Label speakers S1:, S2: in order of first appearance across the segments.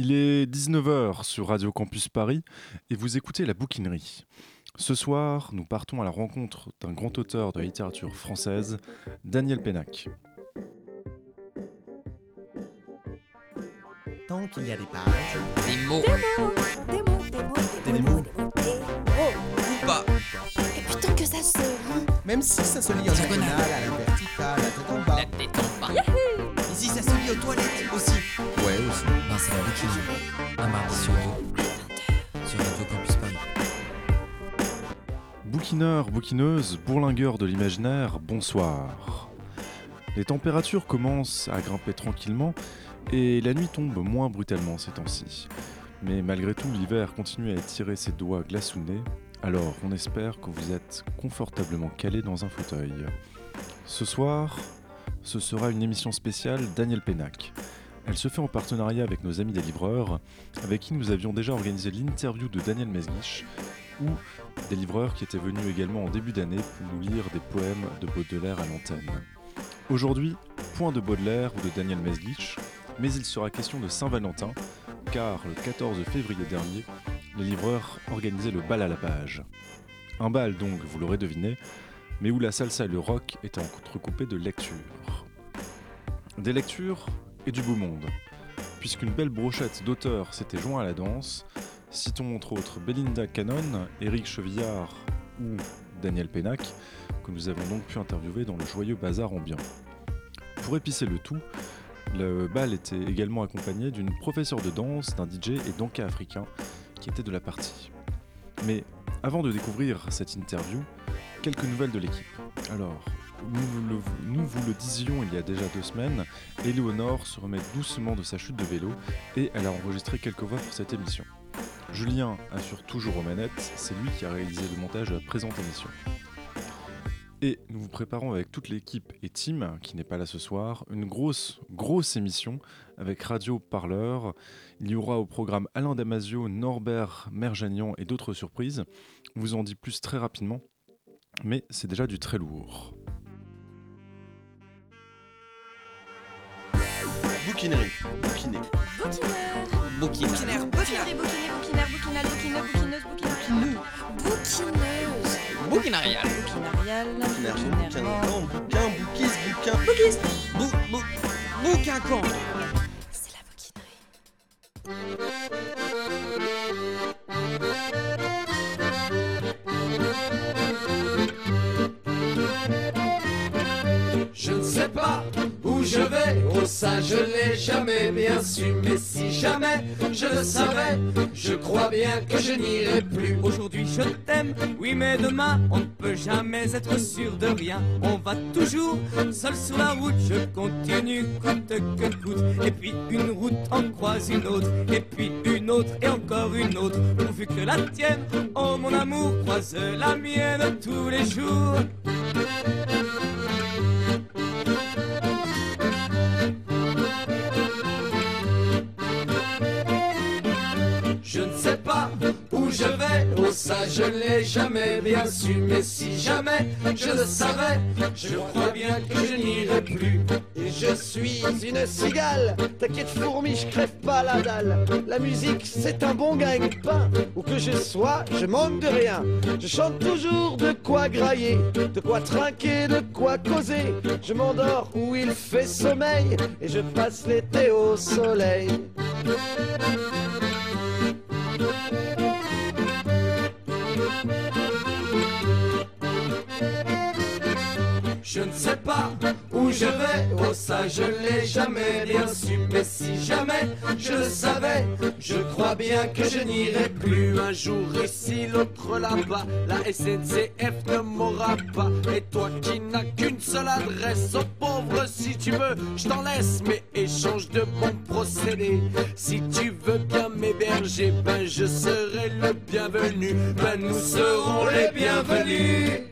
S1: Il est 19h sur Radio Campus Paris et vous écoutez La Bouquinerie. Ce soir, nous partons à la rencontre d'un grand auteur de la littérature française, Daniel Pénac.
S2: Tant qu'il y a des pages,
S3: Des mots
S4: Des mots, des mots, des
S2: Des
S4: mots,
S2: mots.
S4: des mots, des mots.
S3: ou pas.
S4: Et putain que ça se
S2: même si ça se lit en
S3: Diagonale.
S2: à la verticale, à tête en bas.
S3: La tête en bas.
S2: Ici, ça se lit aux toilettes aussi. Ouais, aussi.
S5: Non, c'est la bouquinerie. Un mardi sur deux. Sur Radio Campus Paris.
S1: Bouquineurs, bouquineuses, bourlingueurs de l'imaginaire, bonsoir. Les températures commencent à grimper tranquillement et la nuit tombe moins brutalement ces temps-ci. Mais malgré tout, l'hiver continue à étirer ses doigts glaçonnés, alors on espère que vous êtes confortablement calé dans un fauteuil. Ce soir, ce sera une émission spéciale Daniel Pénac. Elle se fait en partenariat avec nos amis des livreurs, avec qui nous avions déjà organisé l'interview de Daniel Mesguich, ou des livreurs qui étaient venus également en début d'année pour nous lire des poèmes de Baudelaire à l'antenne. Aujourd'hui, point de Baudelaire ou de Daniel Mesguich, mais il sera question de Saint-Valentin, car le 14 février dernier, les livreurs organisaient le bal à la page. Un bal donc, vous l'aurez deviné, mais où la salsa et le rock étaient entrecoupés de lectures. Des lectures et du beau monde, puisqu'une belle brochette d'auteurs s'était joint à la danse, Citons entre autres Belinda Cannon, Éric Chevillard ou Daniel Pénac, que nous avons donc pu interviewer dans le joyeux bazar ambiant. Pour épicer le tout, le bal était également accompagné d'une professeure de danse, d'un DJ et d'enca africain qui était de la partie. Mais avant de découvrir cette interview, quelques nouvelles de l'équipe. Alors, nous vous, le, disions il y a déjà deux semaines, Éléonore se remet doucement de sa chute de vélo et elle a enregistré quelques voix pour cette émission. Julien assure toujours aux manettes, c'est lui qui a réalisé le montage de la présente émission. Et nous vous préparons avec toute l'équipe et Tim, qui n'est pas là ce soir, une grosse, grosse émission avec Radio Parleur. Il y aura au programme Alain Damasio, Norbert Merjanian et d'autres surprises. On vous en dit plus très rapidement, mais c'est déjà du très lourd.
S6: Bouquinerie, bouquiné.
S4: Bouquineur.
S3: Bouquinaire.
S4: Bouquinerie, bouquinaire, bouquinaire, bouquinal, bouquineux, bouquineuse, bouquineur. Bouquineuse.
S3: Bouquinarial.
S4: Bouquinarial.
S6: Bouquinaire,
S4: Bouquinairement.
S6: bouquin, bouquin, bouquise, bouquin.
S3: Bou, bou, bouquin con.
S4: C'est la bouquinerie.
S7: Où je vais, oh ça je l'ai jamais bien su, mais si jamais je le savais, je crois bien que je n'irai plus.
S8: Aujourd'hui je t'aime, oui mais demain on ne peut jamais être sûr de rien. On va toujours seul sur la route, je continue coûte que coûte. Et puis une route en croise une autre, et puis une autre et encore une autre. Pourvu que la tienne, oh mon amour, croise la mienne tous les jours.
S7: Je vais, oh ça je l'ai jamais bien su, mais si jamais je le savais, je crois bien que je n'irai plus.
S6: Et je suis une cigale. T'inquiète, fourmi, je crève pas la dalle. La musique, c'est un bon gagne-pain. Où que je sois, je manque de rien. Je chante toujours de quoi grailler, de quoi trinquer, de quoi causer. Je m'endors où il fait sommeil et je passe l'été au soleil.
S7: Je ne sais pas où je vais, oh ça je l'ai jamais bien su, mais si jamais je le savais, je crois bien que je n'irai plus.
S6: Un jour ici, l'autre là-bas, la SNCF ne m'aura pas. Et toi qui n'as qu'une seule adresse, oh pauvre, si tu veux, je t'en laisse, mais échange de mon procédé. Si tu veux bien m'héberger, ben je serai le bienvenu, ben nous serons les bienvenus.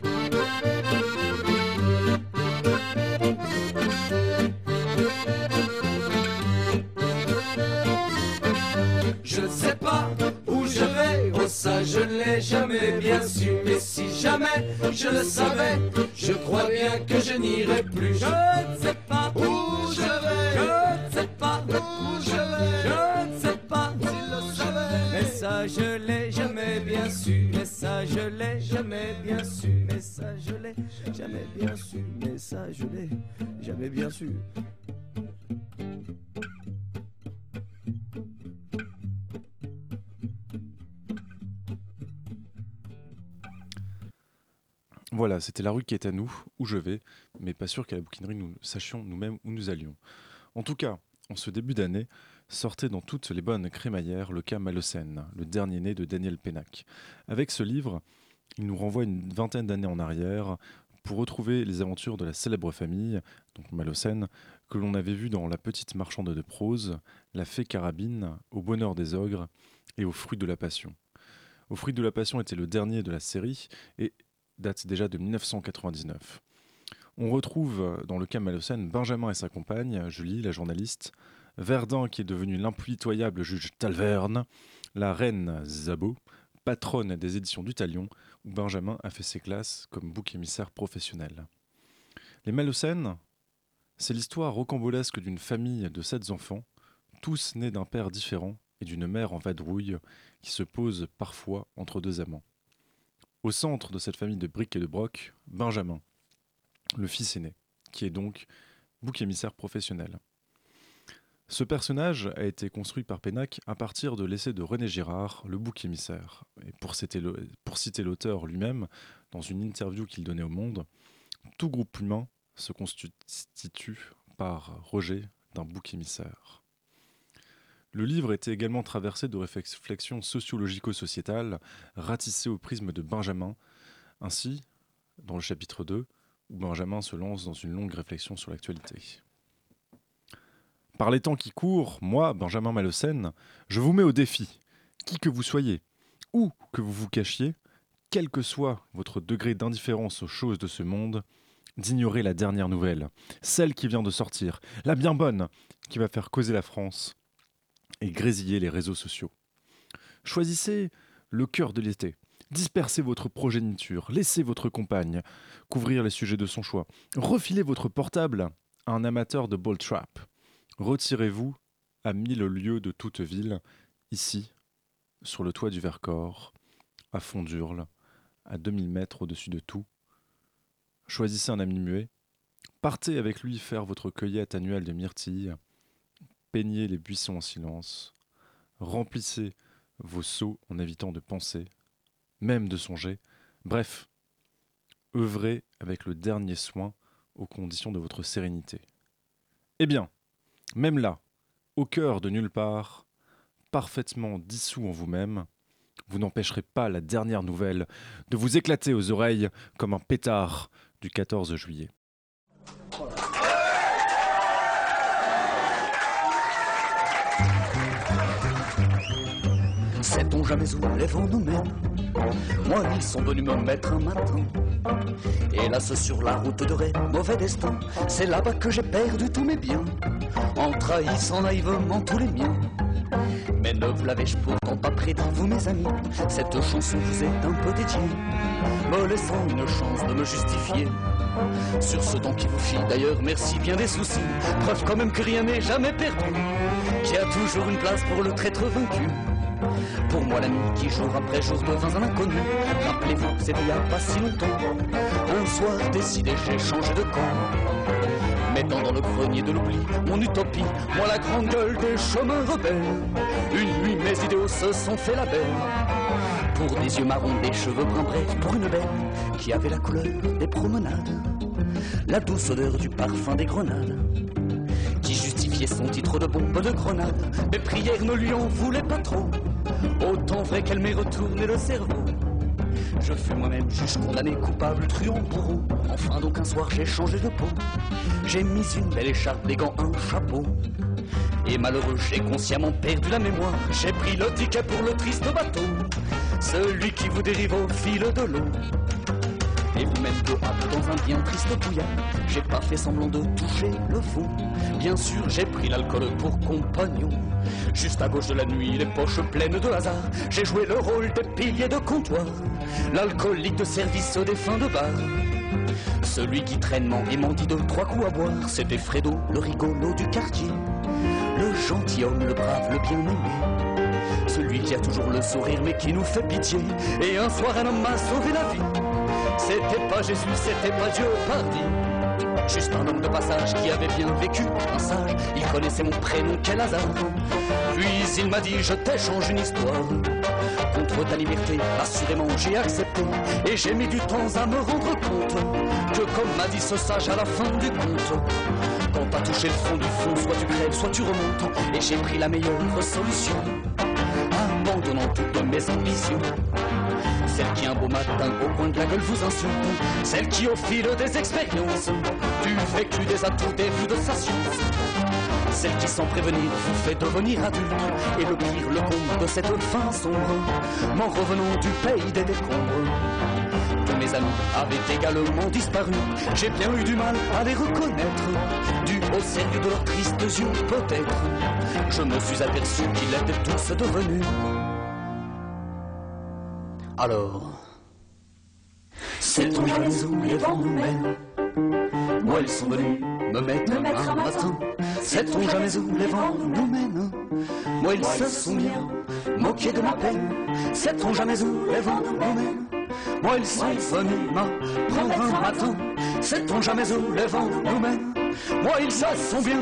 S7: Je ne sais pas où je vais, oh ça je ne l'ai jamais bien su, mais si jamais je le savais, je crois bien que je n'irai plus.
S8: Je ne sais pas
S7: Où je vais,
S8: Je ne sais pas
S7: où je vais.
S8: Je ne sais pas ça je l'ai jamais bien su, mais ça je l'ai jamais bien su, mais ça je l'ai jamais bien su, mais ça je l'ai jamais bien su.
S1: Voilà, c'était la rue qui est à nous, où je vais, mais pas sûr qu'à la bouquinerie nous sachions nous-mêmes où nous allions. En tout cas, en ce début d'année, sortait dans toutes les bonnes crémaillères le cas Malocène, le dernier né de Daniel Pénac. Avec ce livre, il nous renvoie une vingtaine d'années en arrière pour retrouver les aventures de la célèbre famille, donc Malocène, que l'on avait vu dans La petite marchande de prose, La fée carabine, Au bonheur des ogres et Au fruit de la passion. Au fruit de la passion était le dernier de la série et date déjà de 1999. On retrouve dans le cas Malocène Benjamin et sa compagne, Julie, la journaliste, Verdun qui est devenu l'impitoyable juge Talverne, la reine Zabo, patronne des éditions du Talion, où Benjamin a fait ses classes comme bouc émissaire professionnel. Les Malocènes, c'est l'histoire rocambolesque d'une famille de sept enfants, tous nés d'un père différent et d'une mère en vadrouille qui se pose parfois entre deux amants. Au centre de cette famille de briques et de brocs, Benjamin, le fils aîné, qui est donc bouc émissaire professionnel. Ce personnage a été construit par Pénac à partir de l'essai de René Girard, Le bouc émissaire. Et pour citer l'auteur lui-même, dans une interview qu'il donnait au Monde, tout groupe humain se constitue par rejet d'un bouc émissaire. Le livre était également traversé de réflexions sociologico-sociétales ratissées au prisme de Benjamin. Ainsi, dans le chapitre 2, où Benjamin se lance dans une longue réflexion sur l'actualité. Par les temps qui courent, moi, Benjamin Malocène, je vous mets au défi, qui que vous soyez, où que vous vous cachiez, quel que soit votre degré d'indifférence aux choses de ce monde, d'ignorer la dernière nouvelle, celle qui vient de sortir, la bien bonne, qui va faire causer la France et grésiller les réseaux sociaux. Choisissez le cœur de l'été, dispersez votre progéniture, laissez votre compagne couvrir les sujets de son choix, refilez votre portable à un amateur de ball trap, retirez-vous à mille lieues de toute ville, ici, sur le toit du Vercors, à fond d'Urle, à 2000 mètres au-dessus de tout. Choisissez un ami muet, partez avec lui faire votre cueillette annuelle de myrtilles, peignez les buissons en silence, remplissez vos seaux en évitant de penser, même de songer, bref, œuvrez avec le dernier soin aux conditions de votre sérénité. Eh bien, même là, au cœur de nulle part, parfaitement dissous en vous-même, vous n'empêcherez pas la dernière nouvelle de vous éclater aux oreilles comme un pétard du 14 juillet.
S9: Sait-on jamais où les vents nous mènent? Moi, ils sont venus me mettre un matin. Hélas, sur la route de Ré, mauvais destin. C'est là-bas que j'ai perdu tous mes biens, en trahissant naïvement tous les miens. Mais ne vous l'avais-je pourtant pas prédit, vous mes amis Cette chanson vous est un peu dédiée, me laissant une chance de me justifier. Sur ce temps qui vous fit d'ailleurs, merci bien des soucis. Preuve quand même que rien n'est jamais perdu, qu'il y a toujours une place pour le traître vaincu. Pour moi l'ami qui jour après jour devint un inconnu. Rappelez-vous, c'était il y a pas si longtemps. Un soir décidé, j'ai changé de camp. Mettant dans le grenier de l'oubli mon utopie Moi la grande gueule des chemins rebelles. Une nuit mes idéaux se sont fait la belle. Pour des yeux marrons, des cheveux bruns brefs Pour une belle qui avait la couleur des promenades. La douce odeur du parfum des grenades. Qui justifiait son titre de bombe de grenade. Mes prières ne lui en voulaient pas trop, autant vrai qu'elle m'ait retourné le cerveau. Je fus moi-même juge condamné, coupable, truand, bourreau. Enfin donc un soir j'ai changé de peau. J'ai mis une belle écharpe, des gants, un chapeau. Et malheureux, j'ai consciemment perdu la mémoire. J'ai pris le ticket pour le triste bateau, celui qui vous dérive au fil de l'eau. Et vous-même de hâte dans un bien triste bouillard J'ai pas fait semblant de toucher le fond Bien sûr j'ai pris l'alcool pour compagnon Juste à gauche de la nuit, les poches pleines de hasard J'ai joué le rôle des piliers de comptoir L'alcoolique de service des fins de bar Celui qui traînement et de trois coups à boire C'était Fredo, le rigolo du quartier Le gentilhomme, le brave, le bien-aimé Celui qui a toujours le sourire mais qui nous fait pitié. Et un soir, un homme m'a sauvé la vie. C'était pas Jésus, c'était pas Dieu, pardi. Juste un homme de passage qui avait bien vécu, un sage. Il connaissait mon prénom, quel hasard. Puis il m'a dit, je t'échange une histoire. Contre ta liberté, assurément j'ai accepté. Et j'ai mis du temps à me rendre compte que, comme m'a dit ce sage à la fin du conte, quand t'as touché le fond du fond, soit tu crèves, soit tu remontes. Et j'ai pris la meilleure solution, abandonnant toutes mes ambitions. Beau matin au coin de la gueule vous insulte Celle qui au fil des expériences Du vécu, des atouts, des vues de sa science. Celle qui sans prévenir vous fait devenir adulte. Et le pire, le comble de cette fin sombre. M'en revenant du pays des décombres. Tous mes amis avaient également disparu. J'ai bien eu du mal à les reconnaître. Dû au sérieux de leurs tristes yeux peut-être. Je me suis aperçu qu'ils étaient tous devenus alors, sait-on jamais où les vents nous mènent Moi, ils sont venus me mettre un matin. Sait-on jamais où les vents nous mènent Moi, ils se sont bien moqués de ma peine. Sait-on jamais où les vents nous mènent Moi, ils sont venus m'apprendre un matin. Sait-on jamais où les vents nous mènent Moi, ils se sont bien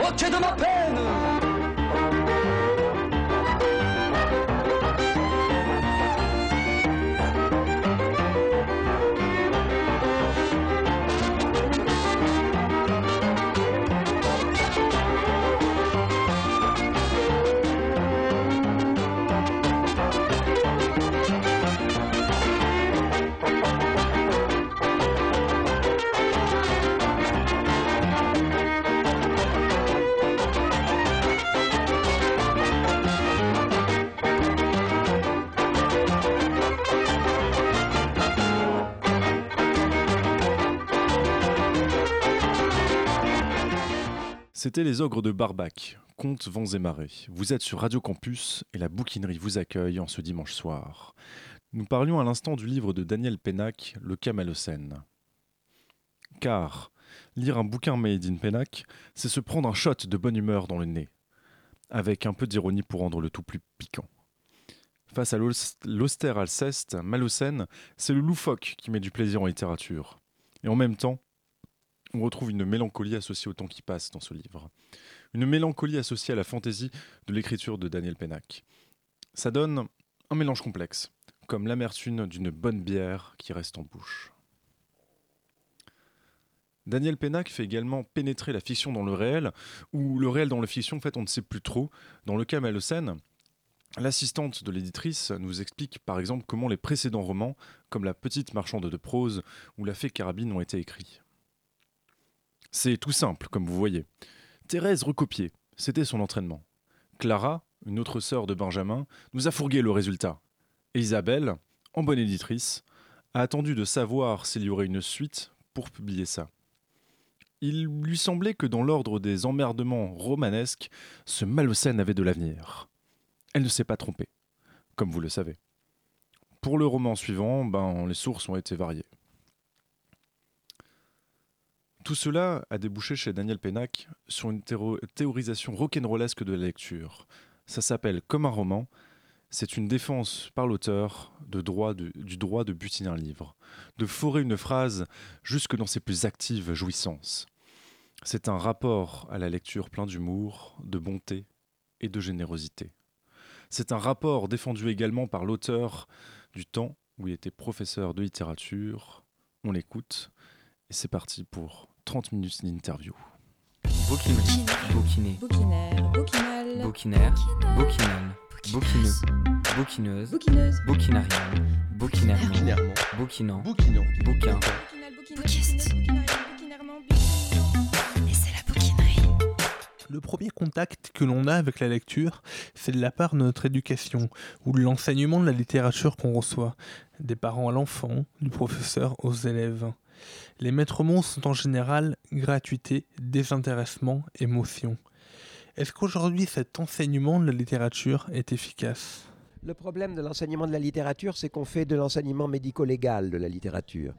S9: moqués de ma peine.
S1: C'était les ogres de Barbac, contes vents et marées. Vous êtes sur Radio Campus et la bouquinerie vous accueille en ce dimanche soir. Nous parlions à l'instant du livre de Daniel Pénac, Le Camalocène. Car lire un bouquin made in c'est se prendre un shot de bonne humeur dans le nez, avec un peu d'ironie pour rendre le tout plus piquant. Face à l'austère Alceste, Malocène, c'est le loufoque qui met du plaisir en littérature. Et en même temps, on retrouve une mélancolie associée au temps qui passe dans ce livre. Une mélancolie associée à la fantaisie de l'écriture de Daniel Pénac. Ça donne un mélange complexe, comme l'amertume d'une bonne bière qui reste en bouche. Daniel Pénac fait également pénétrer la fiction dans le réel, ou le réel dans la fiction, en fait, on ne sait plus trop. Dans le cas Malocène, l'assistante de l'éditrice nous explique par exemple comment les précédents romans, comme La petite marchande de prose ou La fée carabine, ont été écrits. C'est tout simple, comme vous voyez. Thérèse recopiait, c'était son entraînement. Clara, une autre sœur de Benjamin, nous a fourgué le résultat. Et Isabelle, en bonne éditrice, a attendu de savoir s'il y aurait une suite pour publier ça. Il lui semblait que dans l'ordre des emmerdements romanesques, ce Malocène avait de l'avenir. Elle ne s'est pas trompée, comme vous le savez. Pour le roman suivant, ben, les sources ont été variées. Tout cela a débouché chez Daniel Pénac sur une théorisation rock'n'rollesque de la lecture. Ça s'appelle Comme un roman. C'est une défense par l'auteur du droit de butiner un livre, de forer une phrase jusque dans ses plus actives jouissances. C'est un rapport à la lecture plein d'humour, de bonté et de générosité. C'est un rapport défendu également par l'auteur du temps où il était professeur de littérature. On l'écoute et c'est parti pour 30 minutes d'interview.
S5: Bouquinerie, bouquiné,
S4: Bouquinaire, bouquinal,
S5: bouquinaire, bouquinal, bouquineux, bouquineuse,
S4: bouquineuse,
S5: bouquinarial, bouquinairement, bouquinant,
S2: Bouquinant.
S5: bouquin,
S10: Bouquiste.
S4: bouquinarial, bouquinairement, bouquinant.
S10: Et c'est la bouquinerie.
S11: Le premier contact que l'on a avec la lecture, c'est de la part de notre éducation, ou de l'enseignement de la littérature qu'on reçoit, des parents à l'enfant, du professeur aux élèves. Les maîtres mots sont en général gratuité, désintéressement, émotion. Est-ce qu'aujourd'hui cet enseignement de la littérature est efficace?
S12: Le problème de l'enseignement de la littérature, c'est qu'on fait de l'enseignement médico-légal de la littérature.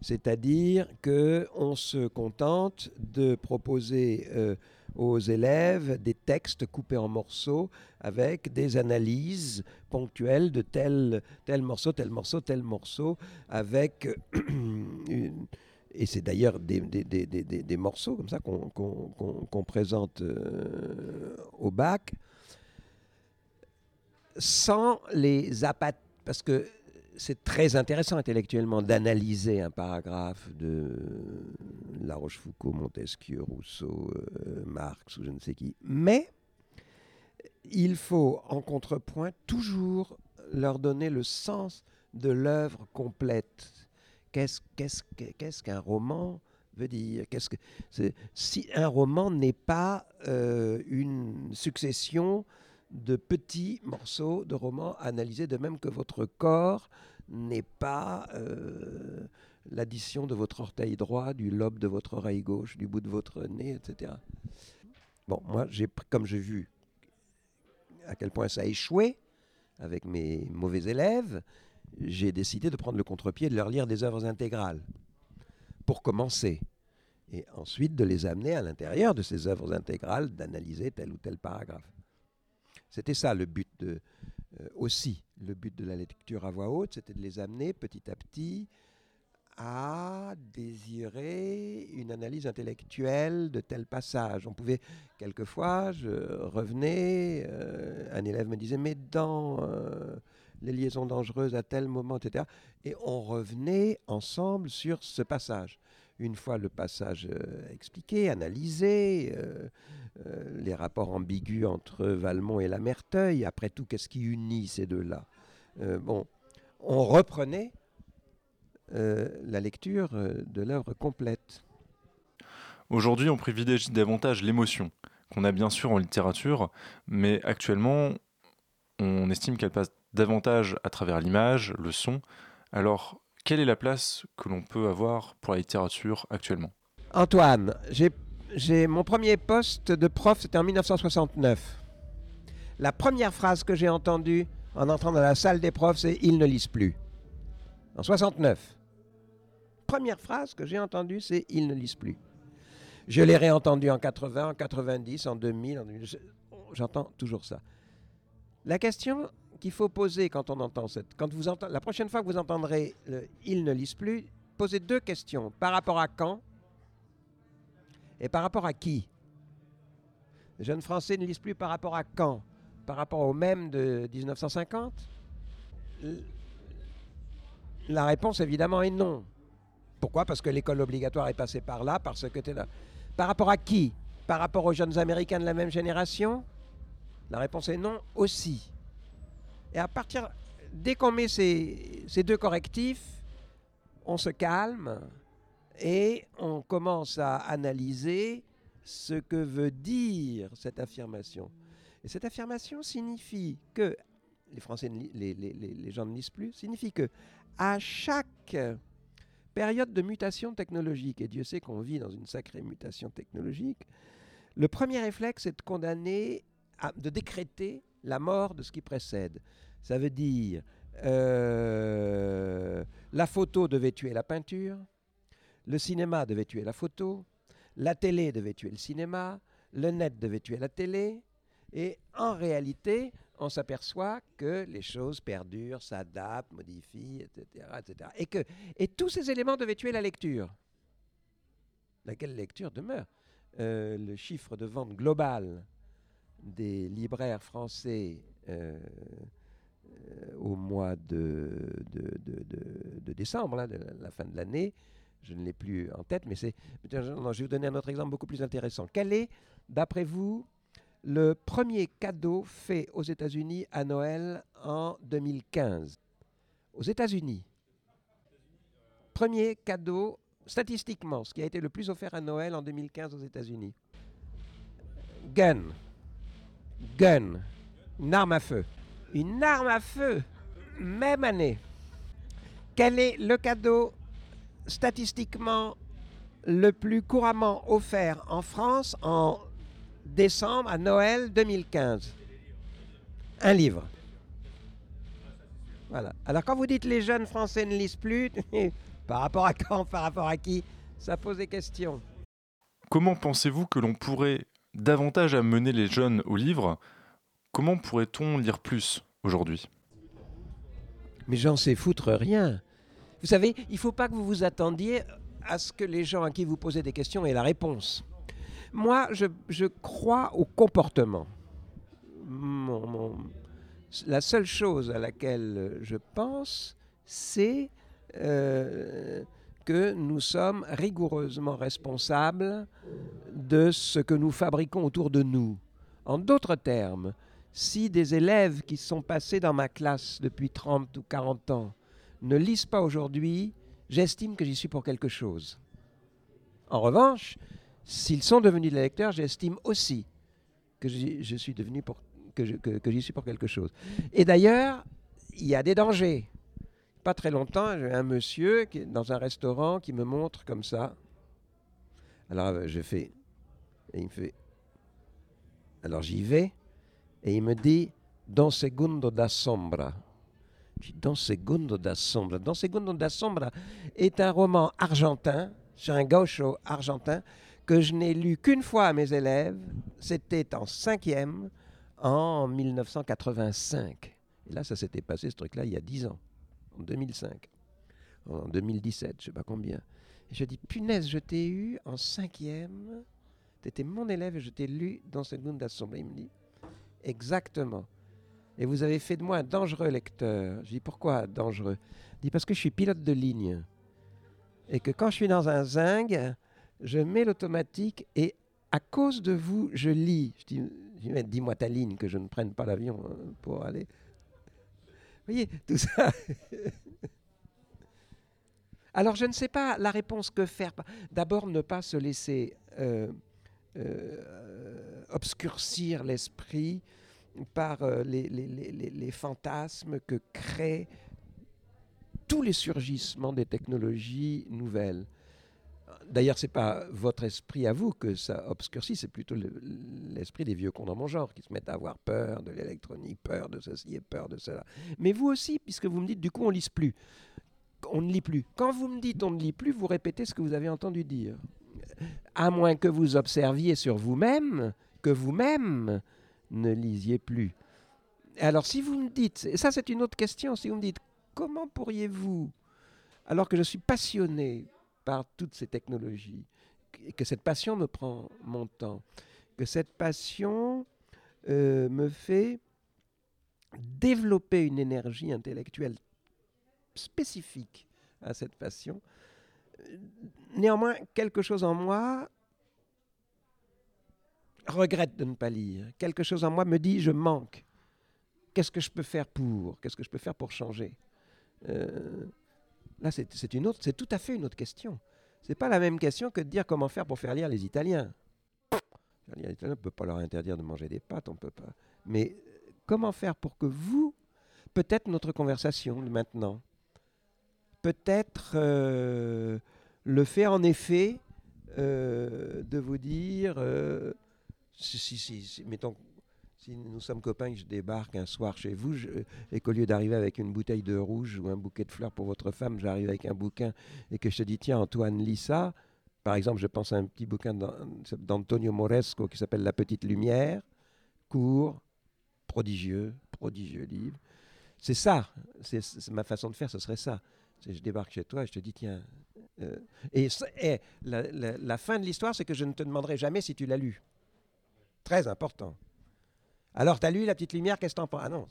S10: C'est-à-dire qu'on se contente de proposer euh, aux élèves des textes coupés en morceaux avec des analyses ponctuelles de tel, tel morceau, tel morceau, tel morceau, avec une, et c'est d'ailleurs des, morceaux comme ça qu'on présente euh, au bac, sans les apaths, parce que c'est très intéressant intellectuellement d'analyser un paragraphe de La Rochefoucauld, Montesquieu, Rousseau, euh, Marx ou je ne sais qui. Mais il faut en contrepoint toujours leur donner le sens de l'œuvre complète. Qu'est-ce qu'un roman veut dire? Si un roman n'est pas euh, une succession de petits morceaux de romans analysés de même que votre corps n'est pas euh, l'addition de votre orteil droit, du lobe de votre oreille gauche, du bout de votre nez, etc. Bon, moi, j'ai, comme j'ai vu à quel point ça a échoué avec mes mauvais élèves, j'ai décidé de prendre le contre-pied et de leur lire des œuvres intégrales, pour commencer. Et ensuite de les amener à l'intérieur de ces œuvres intégrales, d'analyser tel ou tel paragraphe. C'était ça le but de, aussi, le but de la lecture à voix haute, c'était de les amener petit à petit à désirer une analyse intellectuelle de tel passage. On pouvait, quelquefois, je revenais, euh, un élève me disait, mais dans euh, les liaisons dangereuses à tel moment, etc. Et on revenait ensemble sur ce passage. Une fois le passage euh, expliqué, analysé, euh, euh, les rapports ambigus entre Valmont et la Merteuil, après tout, qu'est-ce qui unit ces deux-là? Bon, on reprenait la lecture de l'œuvre complète.
S1: Aujourd'hui, on privilégie davantage l'émotion, qu'on a bien sûr en littérature, mais actuellement, on estime qu'elle passe davantage à travers l'image, le son. Alors, quelle est la place que l'on peut avoir pour la littérature actuellement?
S10: Antoine, j'ai mon premier poste de prof, c'était en 1969. La première phrase que j'ai entendue en entrant dans la salle des profs, c'est Ils ne lisent plus. En 69. Première phrase que j'ai entendue, c'est Ils ne lisent plus. Je l'ai réentendue en 80, en 90, en 2000. En 2000 J'entends toujours ça. La question qu'il faut poser quand on entend cette. La prochaine fois que vous entendrez le Ils ne lisent plus, posez deux questions. Par rapport à quand et par rapport à qui? Les jeunes Français ne lisent plus par rapport à quand? Par rapport au même de 1950 La réponse évidemment est non. Pourquoi? Parce que l'école obligatoire est passée par là, parce que tu là. Par rapport à qui? Par rapport aux jeunes Américains de la même génération? La réponse est non aussi. Et à partir, dès qu'on met ces, ces, deux correctifs, on se calme et on commence à analyser ce que veut dire cette affirmation. Et cette affirmation signifie que, les Français, les, les, les gens ne lisent plus, signifie que à chaque période de mutation technologique, et Dieu sait qu'on vit dans une sacrée mutation technologique, le premier réflexe est de condamner, de décréter la mort de ce qui précède. Ça veut dire euh, la photo devait tuer la peinture, le cinéma devait tuer la photo, la télé devait tuer le cinéma, le net devait tuer la télé, et en réalité, on s'aperçoit que les choses perdurent, s'adaptent, modifient, etc., etc. Et tous ces éléments devaient tuer la lecture. Laquelle lecture demeure? Euh, Le chiffre de vente global des libraires français euh, euh, au mois de, décembre, la fin de l'année, je ne l'ai plus en tête, mais c'est. Je vais vous donner un autre exemple beaucoup plus intéressant. Quel est, d'après vous, le premier cadeau fait aux États-Unis à Noël en 2015 Aux États-Unis. Premier cadeau, statistiquement, ce qui a été le plus offert à Noël en 2015 aux États-Unis. Gun gun, une arme à feu. Une arme à feu, même année. Quel est le cadeau statistiquement le plus couramment offert en France en décembre à Noël 2015 Un livre. Voilà. Alors quand vous dites les jeunes français ne lisent plus, Par rapport à quand Par rapport à qui Ça pose des questions.
S1: Comment pensez-vous que l'on pourrait davantage amener les jeunes au livre Comment pourrait-on lire plus aujourd'hui?
S10: Mais j'en sais foutre rien. Vous savez, il ne faut pas que vous vous attendiez à ce que les gens à qui vous posez des questions aient la réponse. Moi, je, crois au comportement. La seule chose à laquelle je pense, c'est euh, que nous sommes rigoureusement responsables de ce que nous fabriquons autour de nous. En d'autres termes, si des élèves qui sont passés dans ma classe depuis 30 ou 40 ans ne lisent pas aujourd'hui, j'estime que j'y suis pour quelque chose. En revanche, s'ils sont devenus des lecteurs, j'estime aussi que je suis que j'y suis pour quelque chose. Et d'ailleurs, il y a des dangers. Pas très longtemps, j'ai un monsieur qui est dans un restaurant qui me montre comme ça. Alors je fais, et il me fait. Alors j'y vais, et il me dit Don segundo da sombra. Je dis Don segundo da sombra. Don segundo da sombra est un roman argentin, sur un gaucho argentin, que je n'ai lu qu'une fois à mes élèves. C'était en cinquième, en 1985. Et là, ça s'était passé, ce truc-là, il y a 10 ans, en 2005, en 2017, je ne sais pas combien. Et je dis, punaise, je t'ai eu en cinquième, tu étais mon élève et je t'ai lu dans cette Gunda Sombre. Il me dit, exactement. Et vous avez fait de moi un dangereux lecteur. Je dis, pourquoi dangereux? Il dit, parce que je suis pilote de ligne. Et que quand je suis dans un zinc, je mets l'automatique et à cause de vous, je lis. Je dis, dis-moi ta ligne, que je ne prenne pas l'avion hein, pour aller. Vous voyez, tout ça. Alors, je ne sais pas la réponse que faire. D'abord, ne pas se laisser euh, euh, obscurcir l'esprit par euh, les, fantasmes que créent tous les surgissements des technologies nouvelles. D'ailleurs, ce n'est pas votre esprit à vous que ça obscurcit, c'est plutôt le- l'esprit des vieux cons dans mon genre qui se mettent à avoir peur de l'électronique, peur de ceci et peur de cela. Mais vous aussi, puisque vous me dites, du coup, on ne lise plus. On ne lit plus. Quand vous me dites on ne lit plus, vous répétez ce que vous avez entendu dire. À moins que vous observiez sur vous-même que vous-même ne lisiez plus. Alors, si vous me dites, et ça c'est une autre question, si vous me dites, comment pourriez-vous, alors que je suis passionné par toutes ces technologies, que cette passion me prend mon temps, que cette passion euh, me fait développer une énergie intellectuelle spécifique à cette passion. Néanmoins, quelque chose en moi regrette de ne pas lire. Quelque chose en moi me dit je manque. Qu'est-ce que je peux faire pour? Qu'est-ce que je peux faire pour changer? Euh, Là, c'est une autre, c'est tout à fait une autre question. C'est pas la même question que de dire comment faire pour faire lire les Italiens. Faire lire les Italiens, on ne peut pas leur interdire de manger des pâtes, on peut pas. Mais comment faire pour que vous, peut-être notre conversation maintenant, peut-être euh, le fait en effet euh, de vous dire, euh, si, nous sommes copains, que je débarque un soir chez vous, et qu'au lieu d'arriver avec une bouteille de rouge ou un bouquet de fleurs pour votre femme, j'arrive avec un bouquin et que je te dis, tiens, Antoine, lis ça. Par exemple, je pense à un petit bouquin d'An- d'Antonio Moresco qui s'appelle La Petite Lumière, court, prodigieux, prodigieux livre. C'est ça, c'est ma façon de faire, ce serait ça. Je débarque chez toi et je te dis, tiens. euh, et la- la fin de l'histoire, c'est que je ne te demanderai jamais si tu l'as lu. Très important. Alors, tu as lu La Petite Lumière, qu'est-ce que t'en penses? Ah non.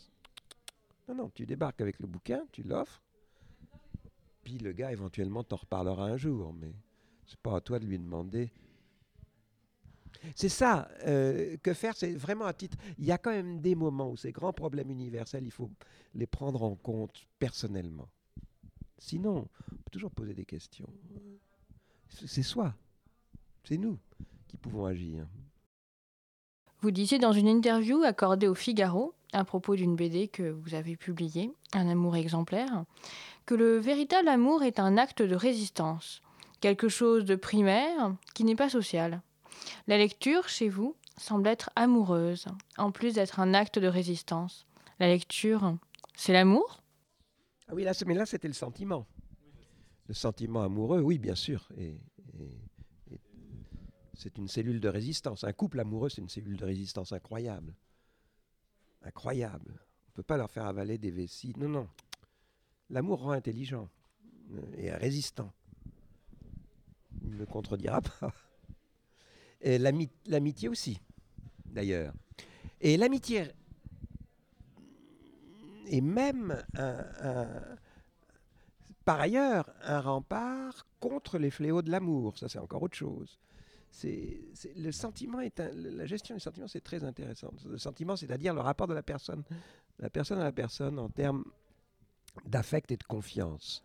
S10: Non, non, tu débarques avec le bouquin, tu l'offres, puis le gars éventuellement t'en reparlera un jour, mais c'est pas à toi de lui demander. C'est ça, euh, que faire, c'est vraiment à titre. Il y a quand même des moments où ces grands problèmes universels, il faut les prendre en compte personnellement. Sinon, on peut toujours poser des questions. C'est soi, c'est nous qui pouvons agir.
S12: Vous disiez dans une interview accordée au Figaro, à propos d'une BD que vous avez publiée, Un amour exemplaire, que le véritable amour est un acte de résistance, quelque chose de primaire qui n'est pas social. La lecture, chez vous, semble être amoureuse, en plus d'être un acte de résistance. La lecture, c'est l'amour?
S10: Ah oui, là, mais là, c'était le sentiment. Le sentiment amoureux, oui, bien sûr. Et, c'est une cellule de résistance. Un couple amoureux, c'est une cellule de résistance incroyable. Incroyable. On ne peut pas leur faire avaler des vessies. Non, non. L'amour rend intelligent euh, et résistant. Il ne me contredira pas. Et l'ami- l'amitié aussi, d'ailleurs. Et l'amitié est même par ailleurs un rempart contre les fléaux de l'amour. Ça, c'est encore autre chose. C'est, le sentiment est la gestion du sentiment, c'est très intéressant. Le sentiment, c'est-à-dire le rapport de la personne, la personne à la personne en termes d'affect et de confiance.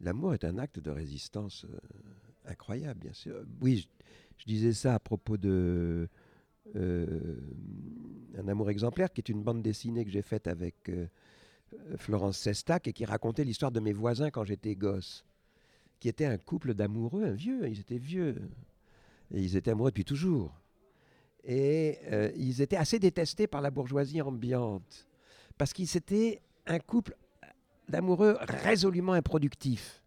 S10: L'amour est un acte de résistance euh, incroyable, bien sûr. Oui, je, disais ça à propos de Un amour exemplaire, qui est une bande dessinée que j'ai faite avec euh, euh, Florence Sestac et qui racontait l'histoire de mes voisins quand j'étais gosse, qui étaient un couple d'amoureux, un vieux, ils étaient vieux, ils étaient amoureux depuis toujours. Et euh, ils étaient assez détestés par la bourgeoisie ambiante, parce qu'ils étaient un couple d'amoureux résolument improductifs.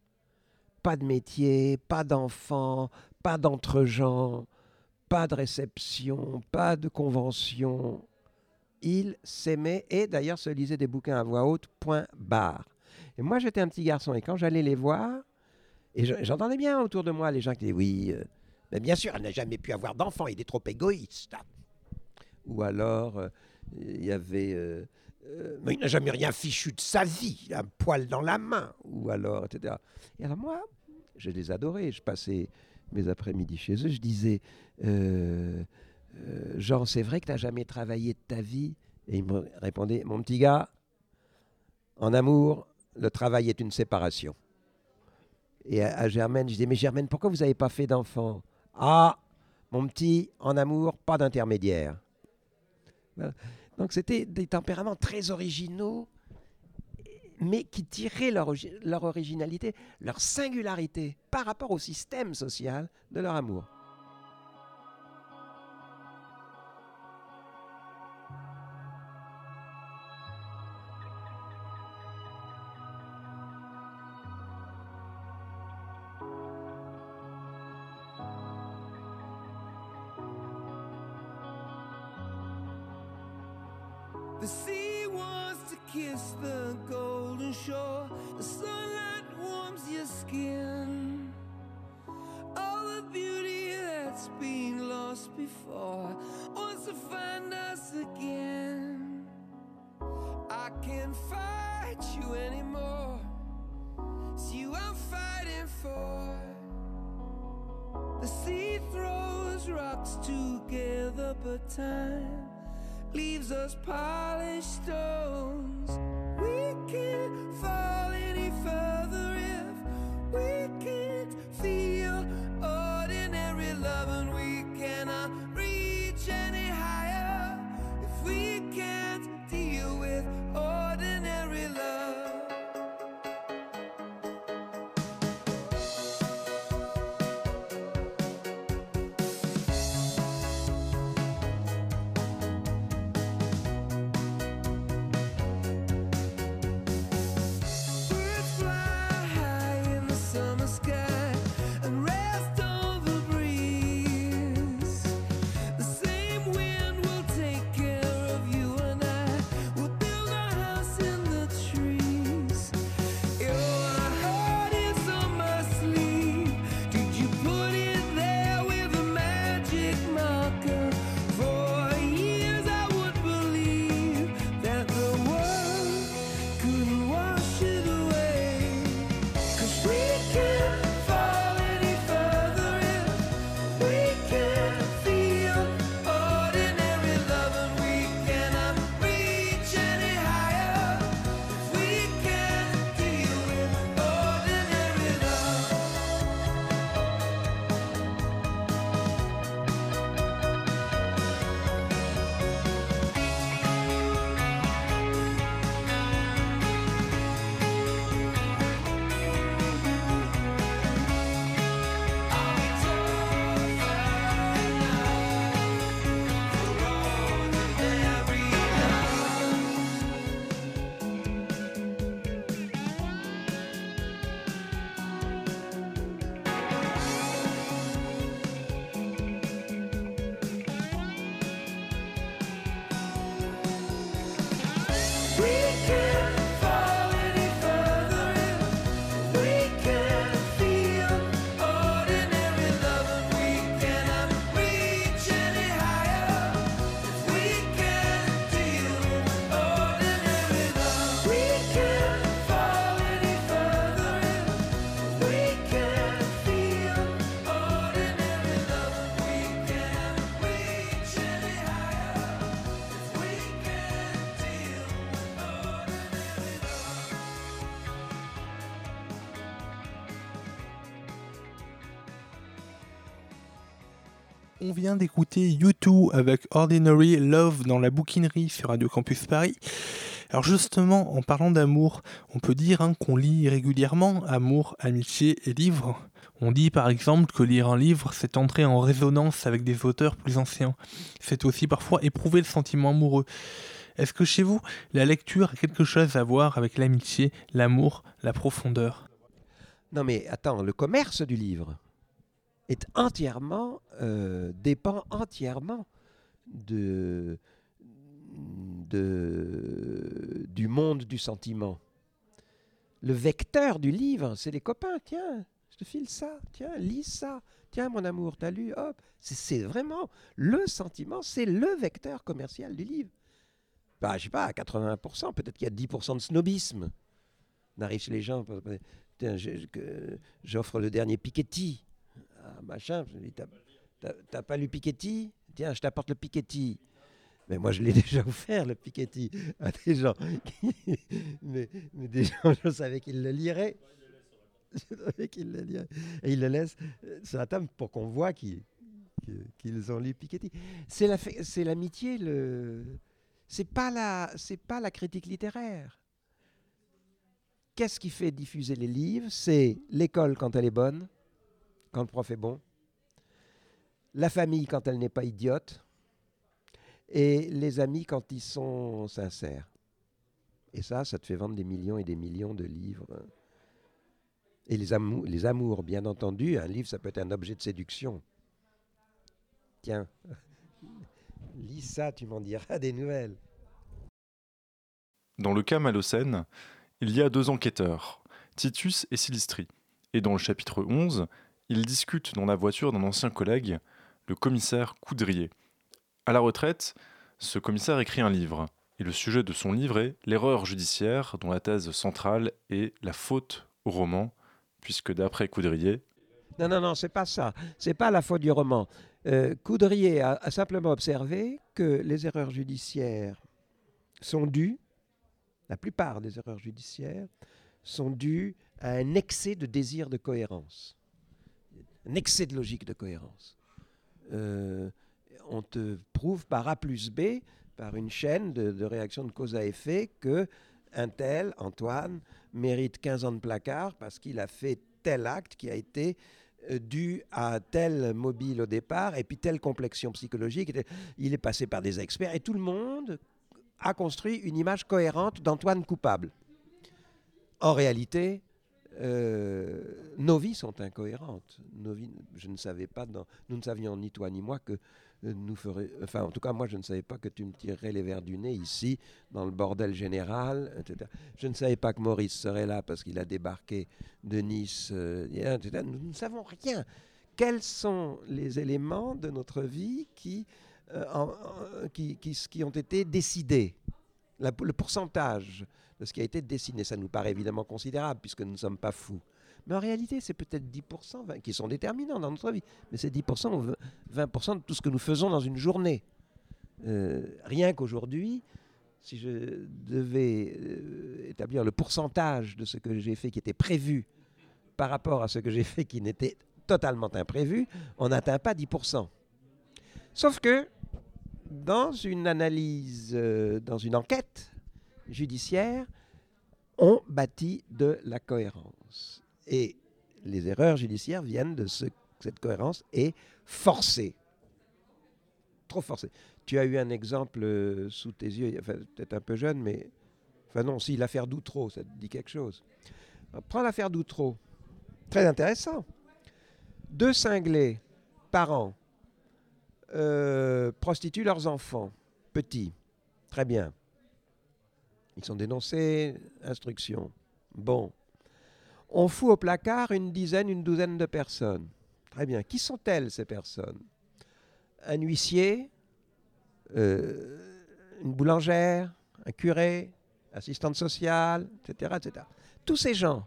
S10: Pas de métier, pas d'enfants, pas d'entre-gens, pas de réception, pas de convention. Ils s'aimaient et d'ailleurs se lisaient des bouquins à voix haute, point barre. Et moi j'étais un petit garçon et quand j'allais les voir, et je- j'entendais bien autour de moi les gens qui disaient oui, euh, mais bien sûr, elle n'a jamais pu avoir d'enfant, il est trop égoïste. Ou alors, euh, il y avait. euh, mais il n'a jamais rien fichu de sa vie, un poil dans la main. Ou alors, etc. Et alors, moi, je les adorais. Je passais mes après-midi chez eux. Je disais euh, euh, Jean, c'est vrai que tu n'as jamais travaillé de ta vie? Et il me répondait Mon petit gars, en amour, le travail est une séparation. Et à, Germaine, je disais Mais Germaine, pourquoi vous n'avez pas fait d'enfant? Ah, mon petit, en amour, pas d'intermédiaire. Donc c'était des tempéraments très originaux, mais qui tiraient leur, leur originalité, leur singularité par rapport au système social de leur amour.
S13: Can't fight you anymore. It's you I'm fighting for. The sea throws rocks together, but time leaves us polished stones. We can't fall
S11: On vient d'écouter U2 avec Ordinary Love dans la bouquinerie sur Radio Campus Paris. Alors justement, en parlant d'amour, on peut dire hein, qu'on lit régulièrement amour, amitié et livres. On dit par exemple que lire un livre, c'est entrer en résonance avec des auteurs plus anciens. C'est aussi parfois éprouver le sentiment amoureux. Est-ce que chez vous, la lecture a quelque chose à voir avec l'amitié, l'amour, la profondeur?
S10: Non mais attends, le commerce du livre est entièrement, euh, dépend entièrement du monde du sentiment. Le vecteur du livre, c'est les copains. Tiens, je te file ça. Tiens, lis ça. Tiens, mon amour, t'as lu. Hop. C'est vraiment le sentiment, c'est le vecteur commercial du livre. Bah, je sais pas, à 80%, peut-être qu'il y a 10% de snobisme. On les gens, j'offre le dernier Piketty. Ah, machin, t'as pas lu Piketty? Tiens, je t'apporte le Piketty. Mais moi, je l'ai déjà offert, le Piketty, à des gens. mais, mais, des gens, je savais qu'ils le liraient. Je savais qu'ils le liraient. Et ils le laissent sur la table pour qu'on voit qu'ils qu'ils ont lu Piketty. C'est l'amitié, le c'est pas la pas la critique littéraire. Qu'est-ce qui fait diffuser les livres? C'est l'école quand elle est bonne, quand le prof est bon, la famille quand elle n'est pas idiote, et les amis quand ils sont sincères. Et ça, ça te fait vendre des millions et des millions de livres. Et les, amours, bien entendu, un livre, ça peut être un objet de séduction. Tiens, lis ça, tu m'en diras des nouvelles.
S1: Dans le cas Malocène, il y a deux enquêteurs, Titus et Silistri. Et dans le chapitre 11, ils discutent dans la voiture d'un ancien collègue, le commissaire Coudrier. À la retraite, ce commissaire écrit un livre, et le sujet de son livre est L'erreur judiciaire, dont la thèse centrale est la faute au roman, puisque d'après Coudrier.
S10: Non, non, non, c'est pas ça. C'est pas la faute du roman. Euh, Coudrier a simplement observé que les erreurs judiciaires sont dues, la plupart des erreurs judiciaires, sont dues à un excès de désir de cohérence, un excès de logique de cohérence. Euh, on te prouve par A plus B, par une chaîne de, réactions de cause à effet, que un tel, Antoine, mérite 15 ans de placard parce qu'il a fait tel acte qui a été euh, dû à tel mobile au départ et puis telle complexion psychologique. Il est passé par des experts et tout le monde a construit une image cohérente d'Antoine coupable. En réalité, euh, nos vies sont incohérentes. Je ne savais pas, nous ne savions ni toi ni moi que euh, nous ferait, enfin en tout cas moi je ne savais pas que tu me tirerais les verres du nez ici, dans le bordel général, etc. Je ne savais pas que Maurice serait là parce qu'il a débarqué de Nice, euh, etc. Nous ne savons rien. Quels sont les éléments de notre vie qui, qui, qui, ont été décidés? Le pourcentage de ce qui a été dessiné, ça nous paraît évidemment considérable puisque nous ne sommes pas fous. Mais en réalité, c'est peut-être 10% qui sont déterminants dans notre vie. Mais c'est 10% ou 20% de tout ce que nous faisons dans une journée. Euh, rien qu'aujourd'hui, si je devais euh, établir le pourcentage de ce que j'ai fait qui était prévu par rapport à ce que j'ai fait qui n'était totalement imprévu, on n'atteint pas 10%. Sauf que dans une analyse, euh, dans une enquête judiciaire, on bâtit de la cohérence. Et les erreurs judiciaires viennent de ce cette cohérence est forcée. Trop forcée. Tu as eu un exemple euh, sous tes yeux, peut-être un peu jeune, mais. Enfin, non, si, l'affaire Doutreau, ça te dit quelque chose. Prends l'affaire Doutreau. Très intéressant. Deux cinglés, parents, euh, prostituent leurs enfants, petits. Très bien. Ils sont dénoncés, instruction. Bon. On fout au placard une dizaine, une douzaine de personnes. Très bien. Qui sont-elles, ces personnes? Un huissier, euh, une boulangère, un curé, assistante sociale, etc., etc. Tous ces gens,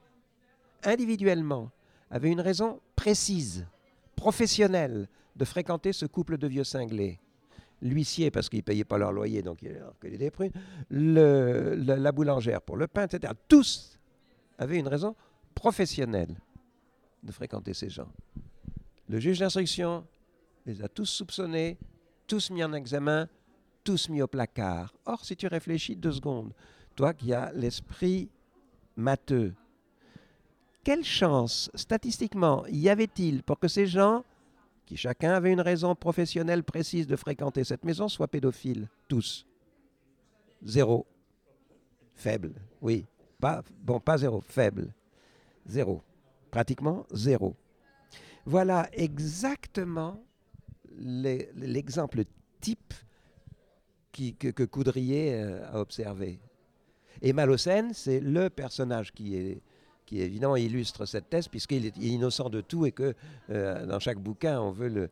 S10: individuellement, avaient une raison précise, professionnelle, de fréquenter ce couple de vieux cinglés. L'huissier, parce qu'ils ne payaient pas leur loyer, donc il y des prunes, le, la boulangère pour le pain, etc. Tous avaient une raison professionnelle de fréquenter ces gens. Le juge d'instruction les a tous soupçonnés, tous mis en examen, tous mis au placard. Or, si tu réfléchis deux secondes, toi qui as l'esprit matheux, quelle chance, statistiquement, y avait-il pour que ces gens, qui chacun avait une raison professionnelle précise de fréquenter cette maison, soient pédophiles Tous. Zéro. Faible, oui. Bon, pas zéro, faible. Zéro. Pratiquement zéro. Voilà exactement l'exemple type que, que Coudrier euh, a observé. Et Malocène, c'est le personnage qui est qui évidemment illustre cette thèse puisqu'il est innocent de tout et que euh, dans chaque bouquin on veut le,